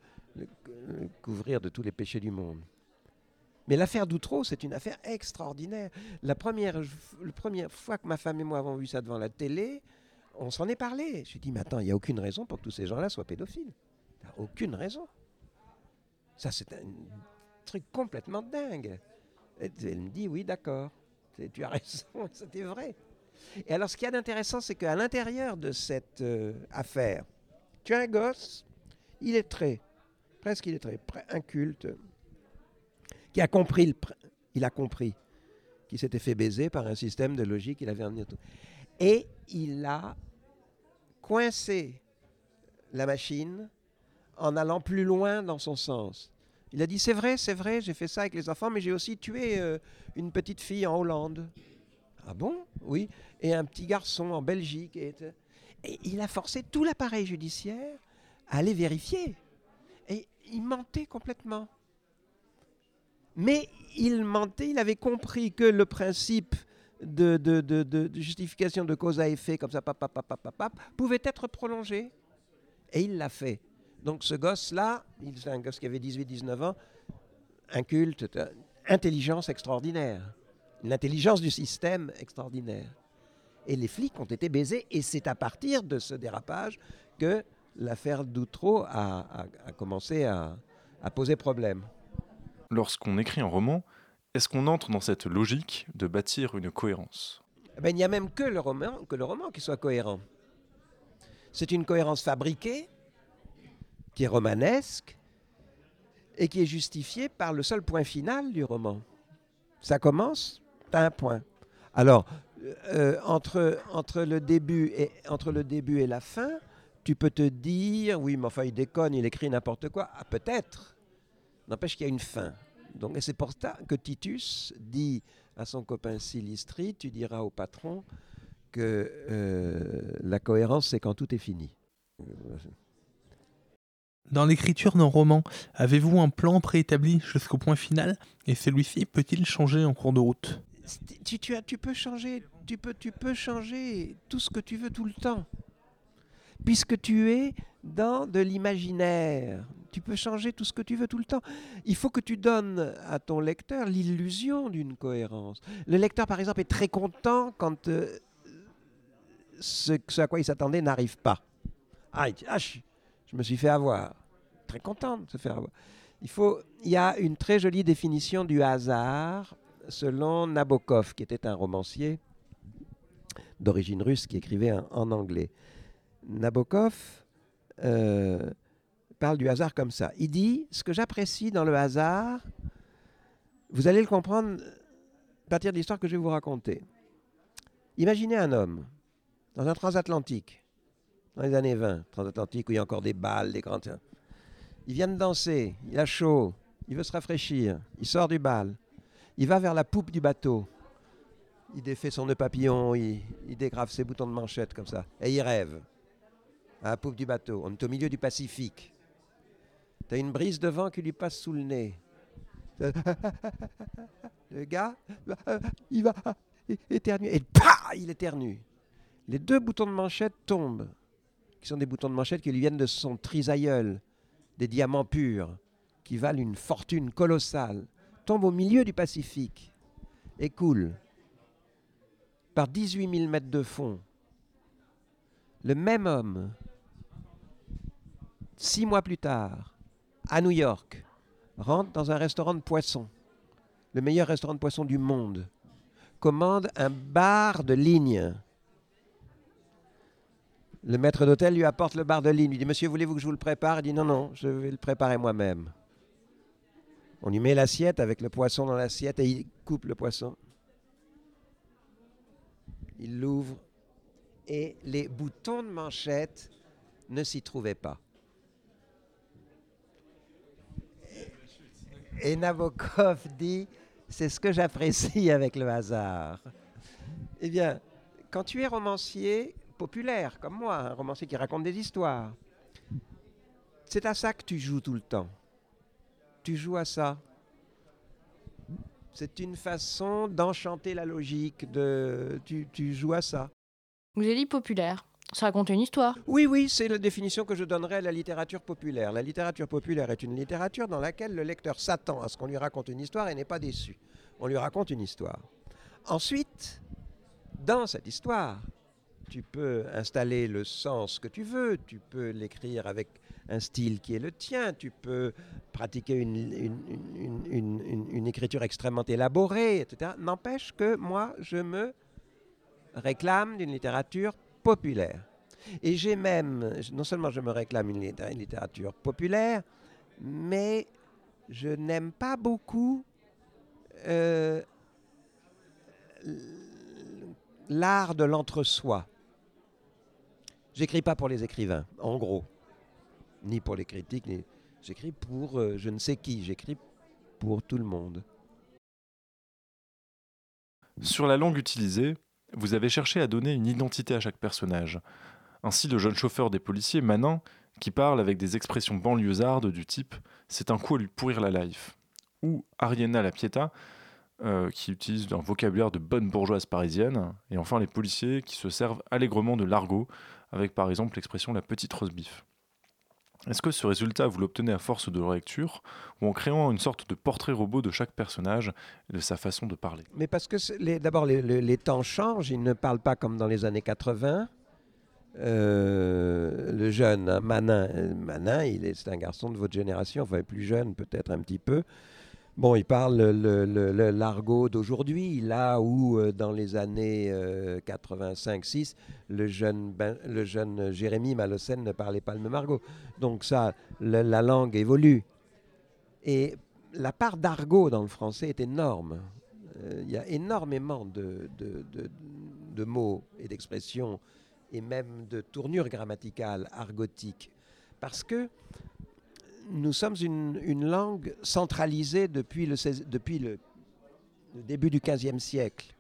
S10: couvrir de tous les péchés du monde. Mais l'affaire d'Outreau, c'est une affaire extraordinaire. La première, fois que ma femme et moi avons vu ça devant la télé, on s'en est parlé. Je me suis dit, mais attends, il n'y a aucune raison pour que tous ces gens-là soient pédophiles. Aucune raison. Ça, c'est un truc complètement dingue. Elle me dit, oui, d'accord, tu as raison, c'était vrai. Et alors, ce qu'il y a d'intéressant, c'est qu'à l'intérieur de cette euh, affaire, tu as un gosse, il est très, presque il est très, inculte, qui a compris, il a compris qu'il s'était fait baiser par un système de logique qu'il avait amené. tout. Et il a coincé la machine en allant plus loin dans son sens. Il a dit c'est vrai, c'est vrai, j'ai fait ça avec les enfants, mais j'ai aussi tué euh, une petite fille en Hollande. Ah bon? Oui. Et un petit garçon en Belgique. Et, il a forcé tout l'appareil judiciaire à aller vérifier. Et il mentait complètement. Mais il mentait, il avait compris que le principe de, justification de cause à effet, comme ça, pouvait être prolongé. Et il l'a fait. Donc ce gosse-là, il- c'est un gosse qui avait 18-19 ans, inculte, t- intelligence extraordinaire. Une intelligence du système extraordinaire. Et les flics ont été baisés, et c'est à partir de ce dérapage que l'affaire Doutreau a, a- a commencé à, à poser problème.
S1: Lorsqu'on écrit un roman, est-ce qu'on entre dans cette logique de bâtir une cohérence?
S10: Eh ben, il n'y a même que le roman, que le roman qui soit cohérent. C'est une cohérence fabriquée, qui est romanesque, et qui est justifiée par le seul point final du roman. Ça commence, un point. Alors, euh, entre, entre, le début et, la fin, tu peux te dire, oui, mais enfin, il déconne, il écrit n'importe quoi. Ah, peut-être. N'empêche qu'il y a une fin. Et c'est pour ça que Titus dit à son copain Silistri, tu diras au patron que euh, la cohérence, c'est quand tout est fini.
S11: Dans l'écriture d'un roman, avez-vous un plan préétabli jusqu'au point final? Et celui-ci peut-il changer en cours de route?
S10: Tu, tu, as, tu peux changer, tu peux, tu peux changer tout ce que tu veux tout le temps, puisque tu es dans de l'imaginaire. Tu peux changer tout ce que tu veux tout le temps. Il faut que tu donnes à ton lecteur l'illusion d'une cohérence. Le lecteur, par exemple, est très content quand euh, ce, à quoi il s'attendait n'arrive pas. Ah, ah, je, je me suis fait avoir. Très content de se faire avoir. Il, faut, il y a une très jolie définition du hasard selon Nabokov, qui était un romancier d'origine russe qui écrivait en, anglais. Nabokov euh, parle du hasard comme ça. Il dit, ce que j'apprécie dans le hasard, vous allez le comprendre à partir de l'histoire que je vais vous raconter. Imaginez un homme dans un transatlantique, dans les années 20, transatlantique où il y a encore des balles, des grandes... Il vient de danser, il a chaud, il veut se rafraîchir, il sort du bal, il va vers la poupe du bateau, il défait son nœud papillon, il, dégrave ses boutons de manchette comme ça, et il rêve à la poupe du bateau. On est au milieu du Pacifique. Tu as une brise de vent qui lui passe sous le nez. Le gars, il va éternuer, et pah, il éternue. Les deux boutons de manchette tombent, qui sont des boutons de manchette qui lui viennent de son trisaïeul, des diamants purs, qui valent une fortune colossale, tombent au milieu du Pacifique et coulent par 18 000 mètres de fond. Le même homme, six mois plus tard, à New York, rentre dans un restaurant de poissons, le meilleur restaurant de poissons du monde, commande un bar de ligne Le maître d'hôtel lui apporte le bar de ligne. Il dit Monsieur, voulez-vous que je vous le prépare? Il dit Non, non, je vais le préparer moi-même. On lui met l'assiette avec le poisson dans l'assiette et il coupe le poisson. Il l'ouvre et les boutons de manchette ne s'y trouvaient pas. Et Nabokov dit C'est ce que j'apprécie avec le hasard. Eh bien, quand tu es romancier populaire, comme moi, un romancier qui raconte des histoires, c'est à ça que tu joues tout le temps. Tu joues à ça. C'est une façon d'enchanter la logique, de... tu, tu joues à ça.
S12: Vous avez dit populaire. Ça raconte une histoire.
S10: Oui, oui, c'est la définition que je donnerais à la littérature populaire. La littérature populaire est une littérature dans laquelle le lecteur s'attend à ce qu'on lui raconte une histoire et n'est pas déçu. On lui raconte une histoire. Ensuite, dans cette histoire, tu peux installer le sens que tu veux, tu peux l'écrire avec un style qui est le tien, tu peux pratiquer une, écriture extrêmement élaborée, etc. N'empêche que moi, je me réclame d'une littérature populaire. Et j'ai même, non seulement je me réclame une littérature populaire, mais je n'aime pas beaucoup euh, l'art de l'entre-soi. J'écris pas pour les écrivains, en gros, ni pour les critiques, ni... j'écris pour euh, je ne sais qui, j'écris pour tout le monde.
S1: Sur la langue utilisée, vous avez cherché à donner une identité à chaque personnage. Ainsi, le jeune chauffeur des policiers, Manin, qui parle avec des expressions banlieusardes du type C'est un coup à lui pourrir la life. Ou Ariana la Pieta, euh, qui utilise un vocabulaire de bonne bourgeoise parisienne. Et enfin, les policiers qui se servent allègrement de l'argot, avec par exemple l'expression la petite rose bif. Est-ce que ce résultat, vous l'obtenez à force de lecture ou en créant une sorte de portrait robot de chaque personnage de sa façon de parler?
S10: Mais parce que d'abord, les, temps changent. Ils ne parlent pas comme dans les années 80. Euh, le jeune hein, Manin, Manin il est, c'est un garçon de votre génération, enfin plus jeune peut-être un petit peu. Bon, il parle le, le, le l'argot d'aujourd'hui, là où euh, dans les années euh, 85-6, le jeune, ben, jeune Jérémy Malocène ne parlait pas le même argot. Donc ça, la langue évolue. Et la part d'argot dans le français est énorme. Euh, il y a énormément de, de, de, de mots et d'expressions et même de tournures grammaticales argotiques. Parce que nous sommes une, langue centralisée depuis le, 16, depuis le, le début du XVe siècle.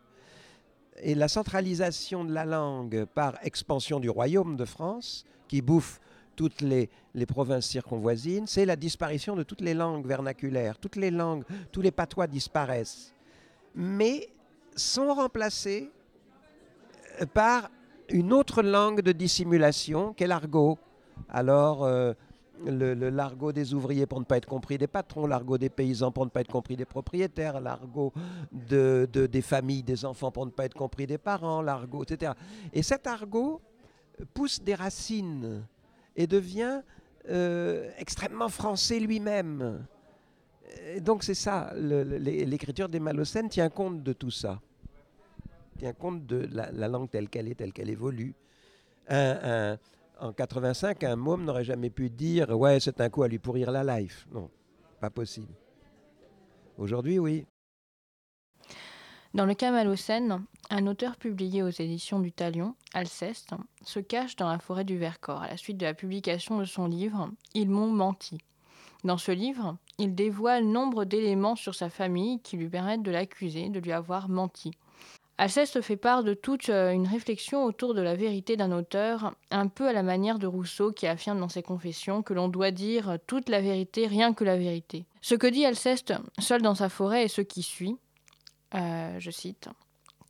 S10: Et la centralisation de la langue par expansion du royaume de France, qui bouffe toutes les, provinces circonvoisines, c'est la disparition de toutes les langues vernaculaires. Toutes les langues, tous les patois disparaissent. Mais sont remplacés par une autre langue de dissimulation qu'est l'argot. Alors, euh, le, l'argot des ouvriers pour ne pas être compris des patrons, l'argot des paysans pour ne pas être compris des propriétaires, l'argot de, de, des familles, des enfants pour ne pas être compris des parents, l'argot, etc. Et cet argot pousse des racines et devient euh, extrêmement français lui-même. Donc c'est ça, l'écriture des Malocènes tient compte de tout ça, tient compte de la, la langue telle qu'elle est, telle qu'elle évolue. En 85, un môme n'aurait jamais pu dire ouais c'est un coup à lui pourrir la life. Non, pas possible. Aujourd'hui, oui.
S12: Dans le cas Malocène, un auteur publié aux éditions du Talion, Alceste, se cache dans la forêt du Vercors à la suite de la publication de son livre Ils m'ont menti. Dans ce livre, il dévoile nombre d'éléments sur sa famille qui lui permettent de l'accuser de lui avoir menti. Alceste fait part de toute une réflexion autour de la vérité d'un auteur, un peu à la manière de Rousseau qui affirme dans ses confessions que l'on doit dire toute la vérité, rien que la vérité. Ce que dit Alceste, seul dans sa forêt, est ce qui suit. Euh, je cite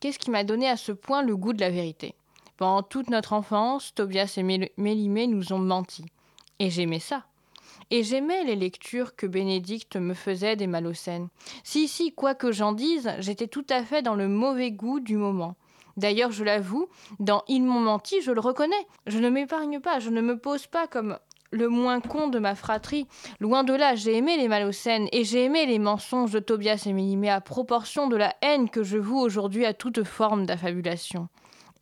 S12: Qu'est-ce qui m'a donné à ce point le goût de la vérité? Pendant toute notre enfance, Tobias et Mélimée nous ont menti. Et j'aimais ça. Et j'aimais les lectures que Bénédicte me faisait des Malocènes. Si, si, quoi que j'en dise, j'étais tout à fait dans le mauvais goût du moment. D'ailleurs, je l'avoue, dans Ils m'ont menti, je le reconnais. Je ne m'épargne pas, je ne me pose pas comme le moins con de ma fratrie. Loin de là, j'ai aimé les Malocènes et j'ai aimé les mensonges de Tobias et Mélimée à proportion de la haine que je voue aujourd'hui à toute forme d'affabulation.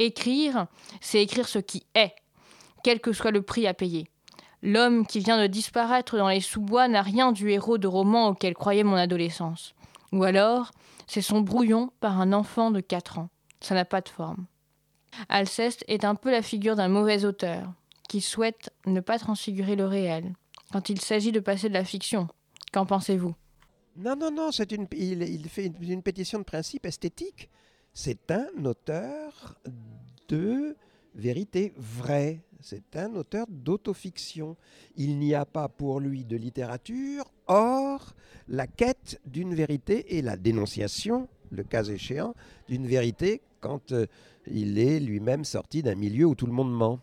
S12: Écrire, c'est écrire ce qui est. quel que soit le prix à payer. L'homme qui vient de disparaître dans les sous-bois n'a rien du héros de roman auquel croyait mon adolescence. Ou alors, c'est son brouillon par un enfant de 4 ans. Ça n'a pas de forme. Alceste est un peu la figure d'un mauvais auteur, qui souhaite ne pas transfigurer le réel, quand il s'agit de passer de la fiction. Qu'en pensez-vous?
S10: Non, non, non, c'est une, il, fait une, une pétition de principe esthétique. C'est un auteur de vérité vraie. C'est un auteur d'autofiction. Il n'y a pas pour lui de littérature hors la quête d'une vérité et la dénonciation, le cas échéant, d'une vérité quand euh, il est lui-même sorti d'un milieu où tout le monde ment.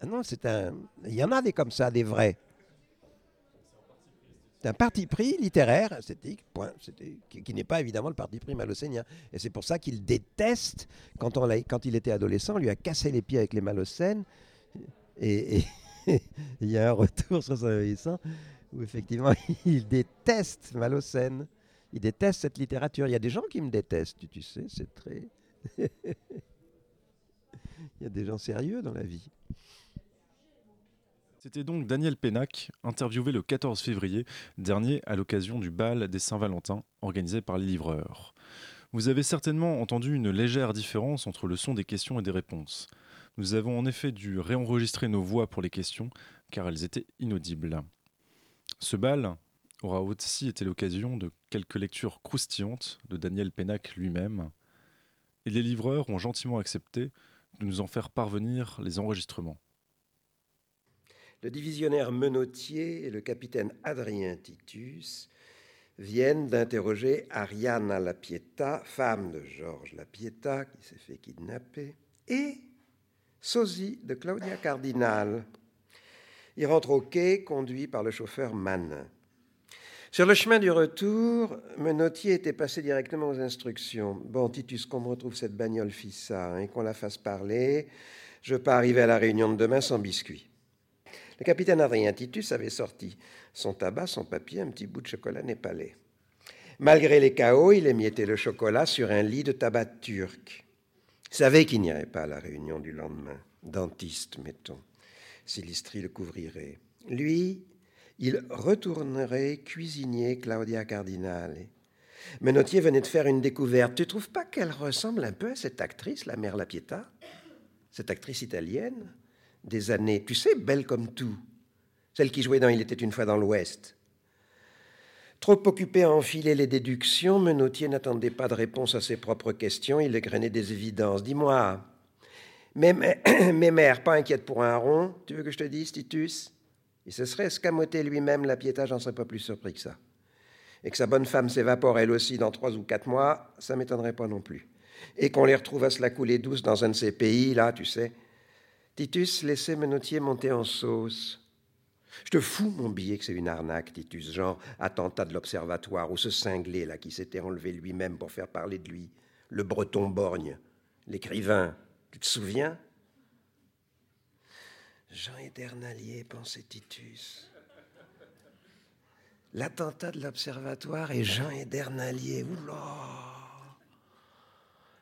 S10: Ah non, c'est un. Il y en a des comme ça, des vrais. C'est un parti pris littéraire, esthétique, point, qui, qui n'est pas évidemment le parti pris malocénien. Et c'est pour ça qu'il déteste, quand, quand il était adolescent, on lui a cassé les pieds avec les malocènes. Et, il y a un retour sur son où effectivement il déteste Malocène. Il déteste cette littérature. Il y a des gens qui me détestent, tu, tu sais, c'est très. il y a des gens sérieux dans la vie.
S1: C'était donc Daniel Pénac, interviewé le 14 février dernier à l'occasion du bal des Saint-Valentin organisé par les livreurs. Vous avez certainement entendu une légère différence entre le son des questions et des réponses. Nous avons en effet dû réenregistrer nos voix pour les questions car elles étaient inaudibles. Ce bal aura aussi été l'occasion de quelques lectures croustillantes de Daniel Pénac lui-même, et les livreurs ont gentiment accepté de nous en faire parvenir les enregistrements.
S10: Le divisionnaire Menotier et le capitaine Adrien Titus viennent d'interroger Ariana Lapieta, femme de Georges Lapieta, qui s'est fait kidnapper, et Sosie de Claudia Cardinal. Il rentre au quai, conduit par le chauffeur Manin. Sur le chemin du retour, Menotier était passé directement aux instructions. Bon, Titus, qu'on me retrouve cette bagnole Fissa hein, et qu'on la fasse parler, je veux pas arriver à la réunion de demain sans biscuit. Le capitaine Adrien Titus avait sorti son tabac, son papier, un petit bout de chocolat népalais. Malgré les chaos, il émiettait le chocolat sur un lit de tabac turc. Savait qu'il n'irait pas à la réunion du lendemain. Dentiste, mettons. Silistri le couvrirait. Lui, il retournerait cuisinier Claudia Cardinale. Menotier venait de faire une découverte. Tu trouves pas qu'elle ressemble un peu à cette actrice, la mère Lapieta? Cette actrice italienne des années, tu sais, belle comme tout. Celle qui jouait dans Il était une fois dans l'Ouest. Trop occupé à enfiler les déductions, Menotier n'attendait pas de réponse à ses propres questions, il égrenait des évidences. Dis-moi, mes, mères, pas inquiètes pour un rond, tu veux que je te dise, Titus? Il se serait escamoté lui-même, la piéta, j'en serais pas plus surpris que ça. Et que sa bonne femme s'évapore elle aussi dans trois ou quatre mois, ça m'étonnerait pas non plus. Et qu'on les retrouve à se la couler douce dans un de ces pays, là, tu sais. Titus laissait Menotier monter en sauce. Je te fous mon billet que c'est une arnaque, Titus, genre attentat de l'observatoire ou ce cinglé là qui s'était enlevé lui-même pour faire parler de lui, le breton borgne, l'écrivain. Tu te souviens? Jean Edernalier, pensait Titus. L'attentat de l'observatoire et Jean Edernalier. Oula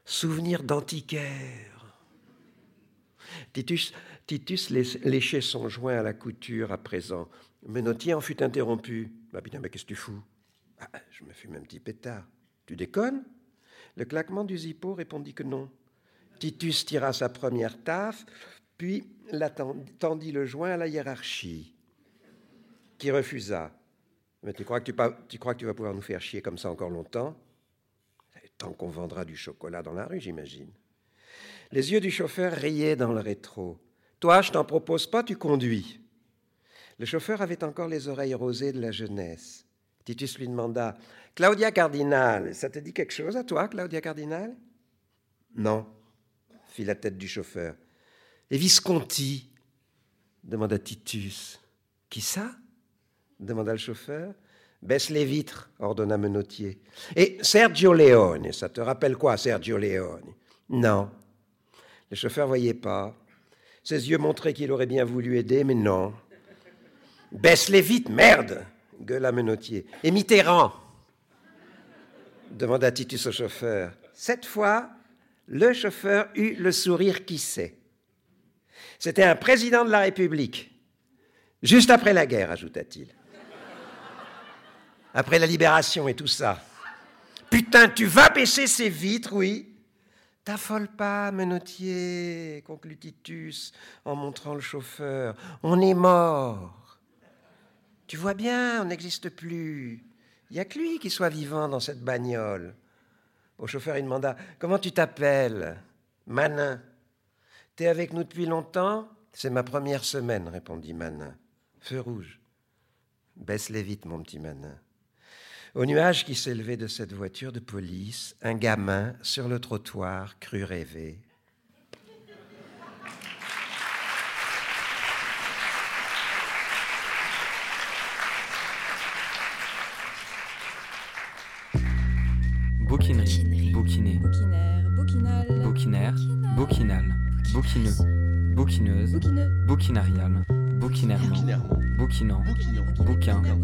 S10: Souvenir d'antiquaire. Titus, Titus léchait son joint à la couture à présent. Menotier en fut interrompu. Bah putain, mais qu'est-ce que tu fous? Ah, Je me fume un petit pétard. Tu déconnes? Le claquement du zippo répondit que non. Titus tira sa première taffe, puis tendit le joint à la hiérarchie, qui refusa. Mais tu crois que tu vas pouvoir nous faire chier comme ça encore longtemps? Tant qu'on vendra du chocolat dans la rue, j'imagine. Les yeux du chauffeur riaient dans le rétro. Toi, je t'en propose pas, tu conduis. Le chauffeur avait encore les oreilles rosées de la jeunesse. Titus lui demanda Claudia Cardinal, ça te dit quelque chose à toi, Claudia Cardinal? Non, fit la tête du chauffeur. Et Visconti demanda Titus. Qui ça? demanda le chauffeur. Baisse les vitres, ordonna Menotier. Et Sergio Leone, ça te rappelle quoi, Sergio Leone? Non. Le chauffeur voyait pas. Ses yeux montraient qu'il aurait bien voulu aider, mais non. Baisse les vitres, merde gueula Menotier. Et Mitterrand demanda Titus au chauffeur. Cette fois, le chauffeur eut le sourire qui sait. C'était un président de la République. Juste après la guerre, ajouta-t-il. Après la libération et tout ça. Putain, tu vas baisser ces vitres, oui? T'affole pas, menotier, conclut Titus en montrant le chauffeur. On est mort. Tu vois bien, on n'existe plus. Il n'y a que lui qui soit vivant dans cette bagnole. Au chauffeur, il demanda Comment tu t'appelles? Manin. T'es avec nous depuis longtemps? C'est ma première semaine, répondit Manin. Feu rouge. Baisse-les vite, mon petit Manin. Au nuage qui s'élevait de cette voiture de police, un gamin sur le trottoir crut rêver.
S5: Bouquinerie, bouquiner,
S4: Bouquinaire, bouquinal.
S5: bouquinaire, bouquinal, bouquineux, bouquineuse, bouquinarial, bouquinairement, bouquinant, bouquin,
S4: Bouquinal,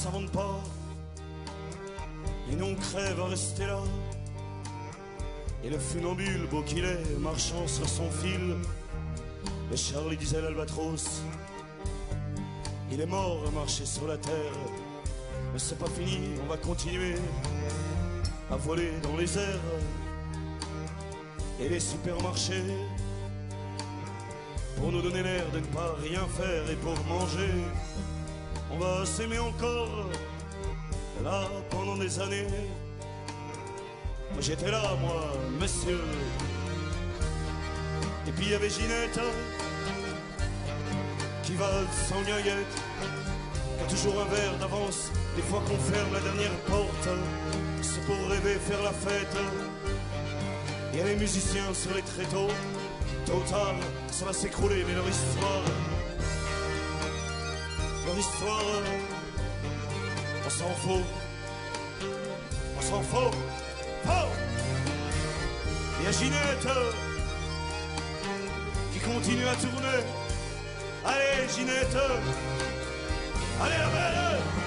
S14: s'invente pas Et non crève à rester là. Et le funambule, beau qu'il est, marchant sur son fil. Mais Charlie disait l'albatros Il est mort à marcher sur la terre. Mais c'est pas fini, on va continuer À voler dans les airs. Et les supermarchés Pour nous donner l'air de ne pas rien faire Et pour manger va s'aimer encore, là, pendant des années. Moi, J'étais là, moi, monsieur. Et puis il y avait Ginette, qui va sans guinguette, qui a toujours un verre d'avance. Des fois qu'on ferme la dernière porte, c'est pour rêver faire la fête. Il y a les musiciens sur les tréteaux, tôt ou ça va s'écrouler, mais leur histoire leur histoire. On s'en fout. On s'en fout. Faux. Il y a Ginette qui continue à tourner. Allez, Ginette. Allez, la belle.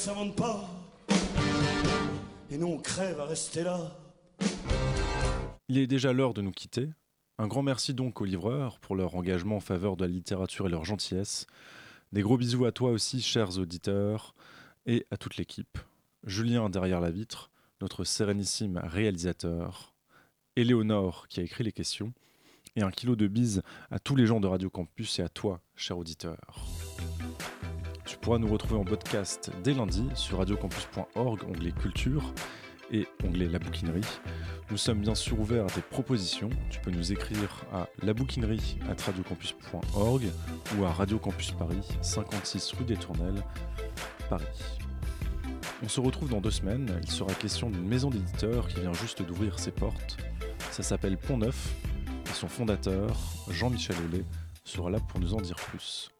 S14: S'invente pas. Et nous, on crève à rester là.
S1: Il est déjà l'heure de nous quitter. Un grand merci donc aux livreurs pour leur engagement en faveur de la littérature et leur gentillesse. Des gros bisous à toi aussi, chers auditeurs, et à toute l'équipe. Julien derrière la vitre, notre sérénissime réalisateur, Éléonore qui a écrit les questions, et un kilo de bise à tous les gens de Radio Campus et à toi, cher auditeur. Tu pourras nous retrouver en podcast dès lundi sur radiocampus.org, onglet culture et onglet la bouquinerie. Nous sommes bien sûr ouverts à tes propositions. Tu peux nous écrire à labouquinerie at radiocampus.org ou à Radio Campus Paris, 56 rue des Tournelles, Paris. On se retrouve dans deux semaines. Il sera question d'une maison d'éditeur qui vient juste d'ouvrir ses portes. Ça s'appelle Pont Neuf et son fondateur, Jean-Michel Aulet, sera là pour nous en dire plus.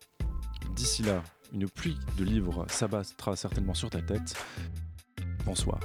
S1: D'ici là, une pluie de livres s'abattra certainement sur ta tête. Bonsoir.